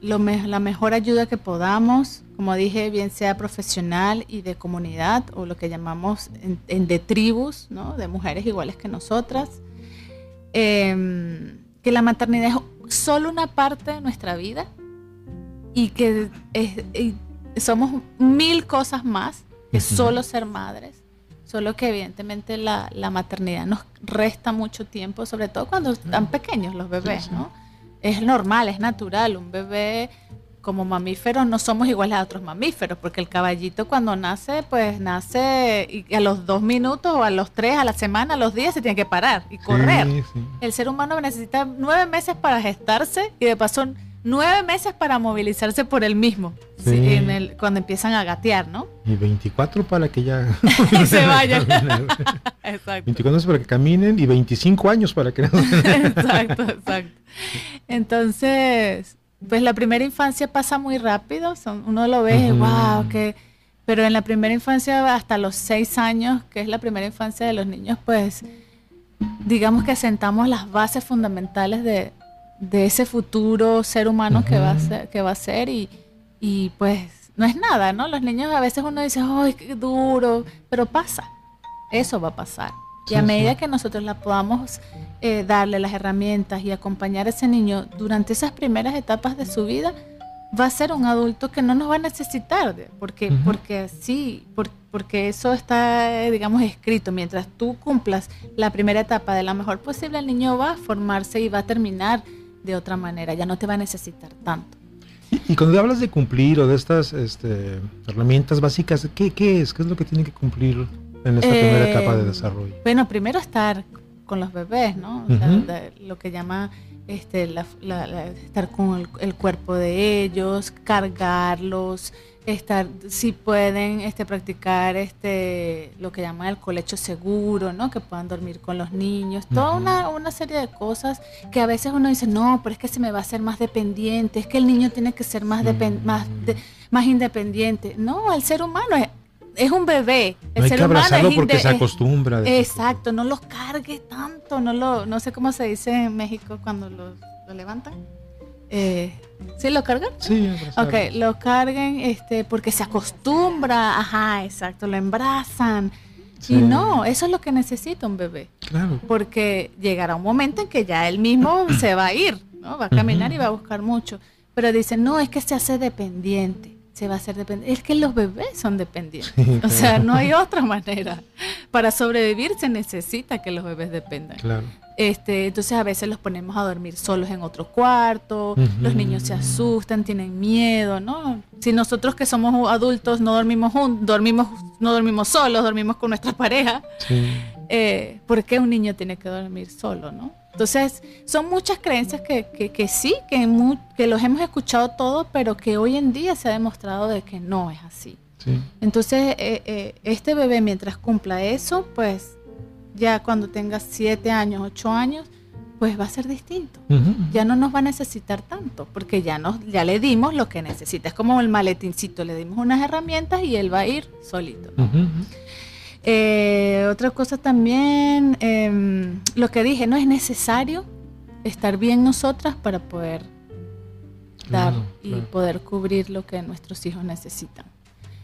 lo la mejor ayuda que podamos, como dije, bien sea profesional y de comunidad o lo que llamamos en, de tribus, ¿no? de mujeres iguales que nosotras. Em, que la maternidad es solo una parte de nuestra vida y que somos mil cosas más que solo ser madres Solo que evidentemente la, maternidad nos resta mucho tiempo, sobre todo cuando están pequeños los bebés, ¿no? Es normal, es natural. Un bebé como mamíferos no somos iguales a otros mamíferos, porque el caballito cuando nace, pues nace y a los dos minutos o a los tres, a la semana, a los días se tiene que parar y correr. El ser humano necesita nueve meses para gestarse y de paso nueve meses para movilizarse por él mismo, en el, cuando empiezan a gatear, ¿no? Y 24 para que ya se vayan. exacto. 24 meses para que caminen y 25 años para que... exacto, exacto. Entonces, pues la primera infancia pasa muy rápido, son, uno lo ve, wow, que... Pero en la primera infancia, hasta los seis años, que es la primera infancia de los niños, pues digamos que sentamos las bases fundamentales de, de ese futuro ser humano que, va a ser, que va a ser y, y, pues no es nada, ¿no? Los niños a veces uno dice, ¡ay, qué duro! Pero pasa, eso va a pasar. Y a medida que nosotros la podamos eh, darle las herramientas y acompañar a ese niño durante esas primeras etapas de su vida, va a ser un adulto que no nos va a necesitar, porque, porque sí, porque eso está, digamos, escrito. Mientras tú cumplas la primera etapa de la mejor posible, el niño va a formarse y va a terminar de otra manera, ya no te va a necesitar tanto. Y, cuando hablas de cumplir o de estas este, herramientas básicas, ¿qué, ¿qué, es? ¿Qué es lo que tiene que cumplir en esta primera eh, etapa de desarrollo? Bueno, primero estar con los bebés, ¿no? lo que llama este, estar con el, cuerpo de ellos, cargarlos, estar, si pueden este, practicar este, lo que llaman el colecho seguro, ¿no? que puedan dormir con los niños, toda una, una, serie de cosas que a veces uno dice, no, pero es que se me va a hacer más dependiente, es que el niño tiene que ser más, más, más independiente. No, el ser humano es, es un bebé. El ser humano es porque se acostumbra. Exacto, no los cargue tanto, no lo, no sé cómo se dice en México cuando lo, lo levantan. Eh, ¿Sí lo cargan? Sí, Ok, lo carguen este, porque se acostumbra, ajá, exacto, lo embrazan. Y no, eso es lo que necesita un bebé. Claro. Porque llegará un momento en que ya él mismo se va a ir, ¿no? Va a caminar y va a buscar mucho. Pero dicen, no, es que se hace dependiente se va a hacer dependiente. Es que los bebés son dependientes. o sea, no hay otra manera. Para sobrevivir se necesita que los bebés dependan. Claro. Este, entonces a veces los ponemos a dormir solos en otro cuarto, los niños se asustan, tienen miedo, ¿no? Si nosotros que somos adultos no dormimos juntos, dormimos, no dormimos solos, dormimos con nuestra pareja, eh, ¿por qué un niño tiene que dormir solo, no? Entonces, son muchas creencias que, que, sí, que, que los hemos escuchado todos, pero que hoy en día se ha demostrado de que no es así. Entonces, eh, eh, este bebé mientras cumpla eso, pues ya cuando tenga siete años, ocho años, pues va a ser distinto. Ya no nos va a necesitar tanto, porque ya, nos, ya le dimos lo que necesita. Es como el maletincito, le dimos unas herramientas y él va a ir solito. Eh, otra cosa también, em, lo que dije, no es necesario estar bien nosotras para poder dar y poder cubrir lo que nuestros hijos necesitan.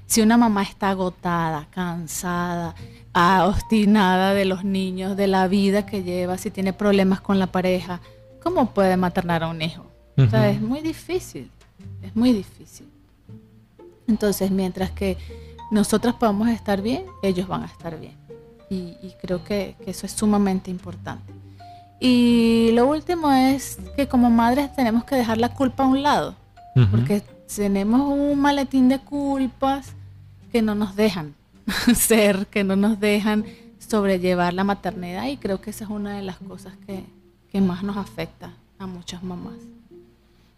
Si una mamá está agotada, cansada, obstinada de los niños, de la vida que lleva, si tiene problemas con la pareja, ¿cómo puede maternar a un hijo? O sea, es muy difícil, es muy difícil. Entonces, mientras que nosotras podamos estar bien, ellos van a estar bien. Y, creo que, eso es sumamente importante. Y lo último es que como madres tenemos que dejar la culpa a un lado, porque tenemos un maletín de culpas que no nos dejan ser, que no nos dejan sobrellevar la maternidad y creo que esa es una de las cosas que, que más nos afecta a muchas mamás.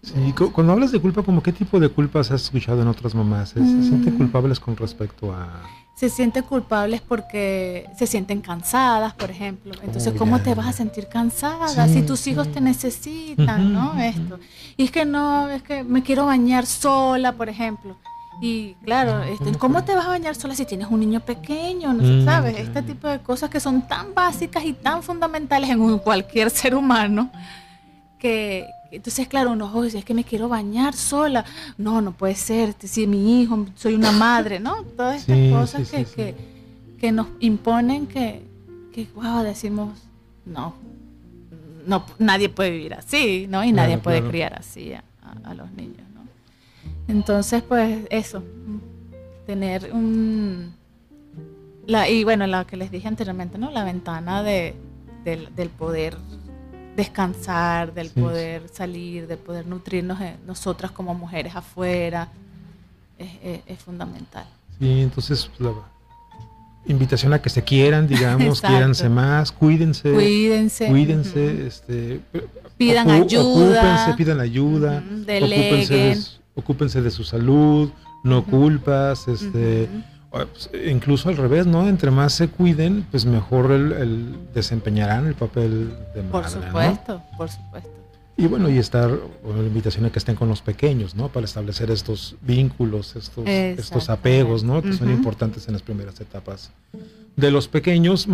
Sí, cuando hablas de culpa, ¿como qué tipo de culpas has escuchado en otras mamás? ¿Se, sienten mm. culpables con respecto a...? Se sienten culpables porque se sienten cansadas, por ejemplo. Entonces, oh, ¿cómo te vas a sentir cansada si tus hijos te necesitan, no? Esto. Y es que no, es que me quiero bañar sola, por ejemplo. Y claro, este, ¿cómo te vas a bañar sola si tienes un niño pequeño? No mm, sabes, este tipo de cosas que son tan básicas y tan fundamentales en cualquier ser humano que, entonces, claro, uno, oye, es que me quiero bañar sola. No, no puede ser. Si mi hijo, soy una madre, ¿no? Todas estas cosas que, que, nos imponen que, que, wow, decimos, no, no, nadie puede vivir así, ¿no? Y nadie puede criar así a, los niños, ¿no? Entonces, pues eso, tener un... La, y bueno, lo que les dije anteriormente, ¿no? La ventana de, del, del poder descansar, del poder salir, de poder nutrirnos nosotras como mujeres afuera, es, fundamental. Sí, entonces la invitación a que se quieran, digamos, quiéranse más, cuídense, cuídense, cuídense, este, pidan ayuda, pidan ayuda, ocúpense, de, ocúpense de su salud, no culpas, este pues, incluso al revés, ¿no? Entre más se cuiden, pues mejor el, desempeñarán el papel de madre. Por supuesto, por supuesto. Y bueno, y estar, bueno, la invitación a que estén con los pequeños, ¿no? Para establecer estos vínculos, estos, estos apegos, ¿no? Que son importantes en las primeras etapas de los pequeños.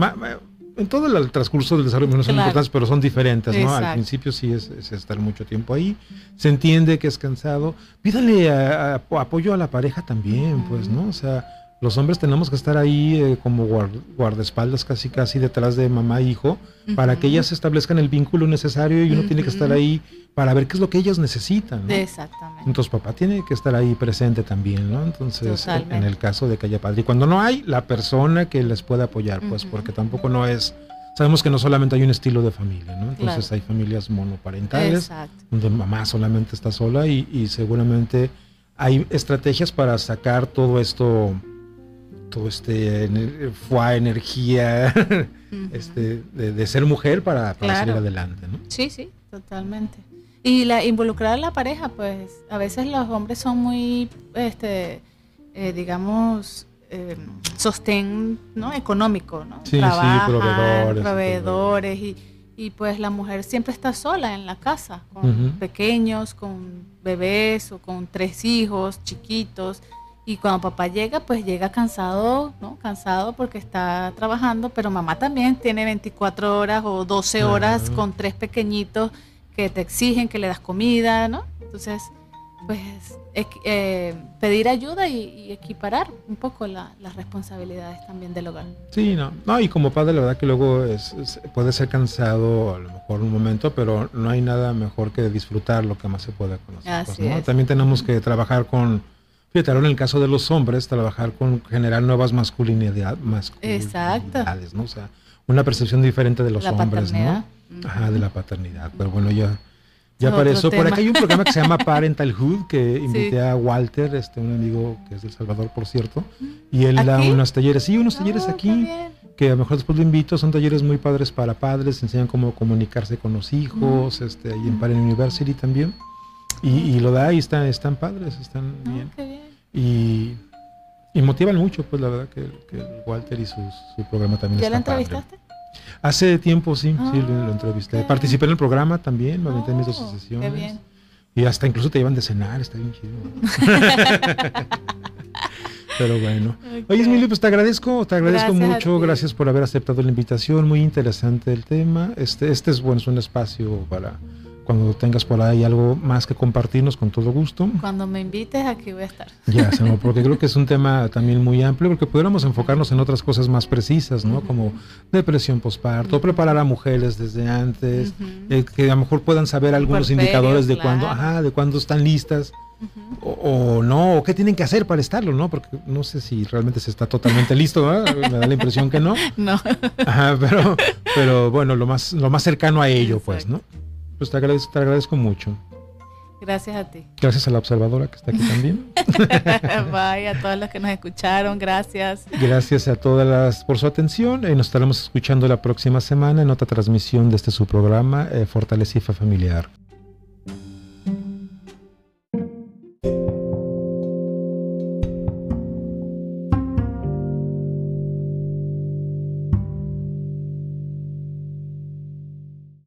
En todo el transcurso del desarrollo no son importantes, pero son diferentes, ¿no? Al principio sí es, estar mucho tiempo ahí. Se entiende que es cansado. Pídale apoyo a la pareja también, pues, ¿no? O sea, los hombres tenemos que estar ahí eh, como guardaespaldas casi casi detrás de mamá e hijo para que ellas establezcan el vínculo necesario y uno tiene que estar ahí para ver qué es lo que ellas necesitan. Exactamente. Entonces papá tiene que estar ahí presente también, ¿no? Entonces en el caso de que haya padre. Y cuando no hay, la persona que les pueda apoyar, pues porque tampoco no es... Sabemos que no solamente hay un estilo de familia, ¿no? Entonces hay familias monoparentales donde mamá solamente está sola y, y seguramente hay estrategias para sacar todo esto todo este fue energía este, de, ser mujer para, salir adelante, ¿no? Sí, sí, totalmente. Y la involucrar a la pareja, pues a veces los hombres son muy, este, eh, digamos, eh, sostén ¿no? económico, ¿no? Sí, sí, proveedores. Proveedores y, y, pues la mujer siempre está sola en la casa, con pequeños, con bebés o con tres hijos chiquitos. Y cuando papá llega, pues llega cansado, ¿no? Cansado porque está trabajando, pero mamá también tiene 24 horas o 12 horas con tres pequeñitos que te exigen que le das comida, ¿no? Entonces, pues eh, pedir ayuda y, equiparar un poco las responsabilidades también del hogar. Sí, no, no, y como padre la verdad que luego es, puede ser cansado a lo mejor un momento, pero no hay nada mejor que disfrutar lo que más se puede conocer. Pues, también tenemos que trabajar con Fíjate, en el caso de los hombres, trabajar con generar nuevas masculinidad, masculinidades, ¿no? O sea, una percepción diferente de los hombres, ¿no? Ajá, de la paternidad. Pero bueno, ya, ya para eso. Por acá hay un programa que se llama Parentalhood, que invité a Walter, este, un amigo que es de El Salvador, por cierto, y él da unos talleres, sí, unos talleres aquí, que a lo mejor después lo invito, son talleres muy padres para padres, enseñan cómo comunicarse con los hijos, este, ahí en Parent University también. Y, lo da y están, están padres, están ah, bien. Y, y, motivan mucho, pues la verdad que, Walter y su, programa también ¿Ya lo entrevistaste? Hace tiempo sí, sí lo, ah, entrevisté. Participé en el programa también, me aventé mis dos oh, sesiones. Y hasta incluso te llevan de cenar, está bien chido. Pero bueno. Oye, Emilio, pues te agradezco, te agradezco mucho, gracias por haber aceptado la invitación, muy interesante el tema. Este, este es bueno, es un espacio para cuando tengas por ahí algo más que compartirnos, con todo gusto. Cuando me invites, aquí voy a estar. Ya, porque creo que es un tema también muy amplio, porque pudiéramos enfocarnos en otras cosas más precisas, ¿no? Como depresión postparto, preparar a mujeres desde antes, eh, que a lo mejor puedan saber algunos indicadores de cuándo, ajá, de cuándo están listas. o, no, o qué tienen que hacer para estarlo, ¿no? Porque no sé si realmente se está totalmente listo, me da la impresión que no. No. Ajá, pero, pero bueno, lo más, lo más cercano a ello, pues, ¿no? Pues te agradezco, te agradezco mucho. Gracias a ti. Gracias a la observadora que está aquí también. Bye, a todos los que nos escucharon, gracias. Gracias a todas las por su atención. y nos estaremos escuchando la próxima semana en otra transmisión de este su programa, eh, Fortaleza Familiar.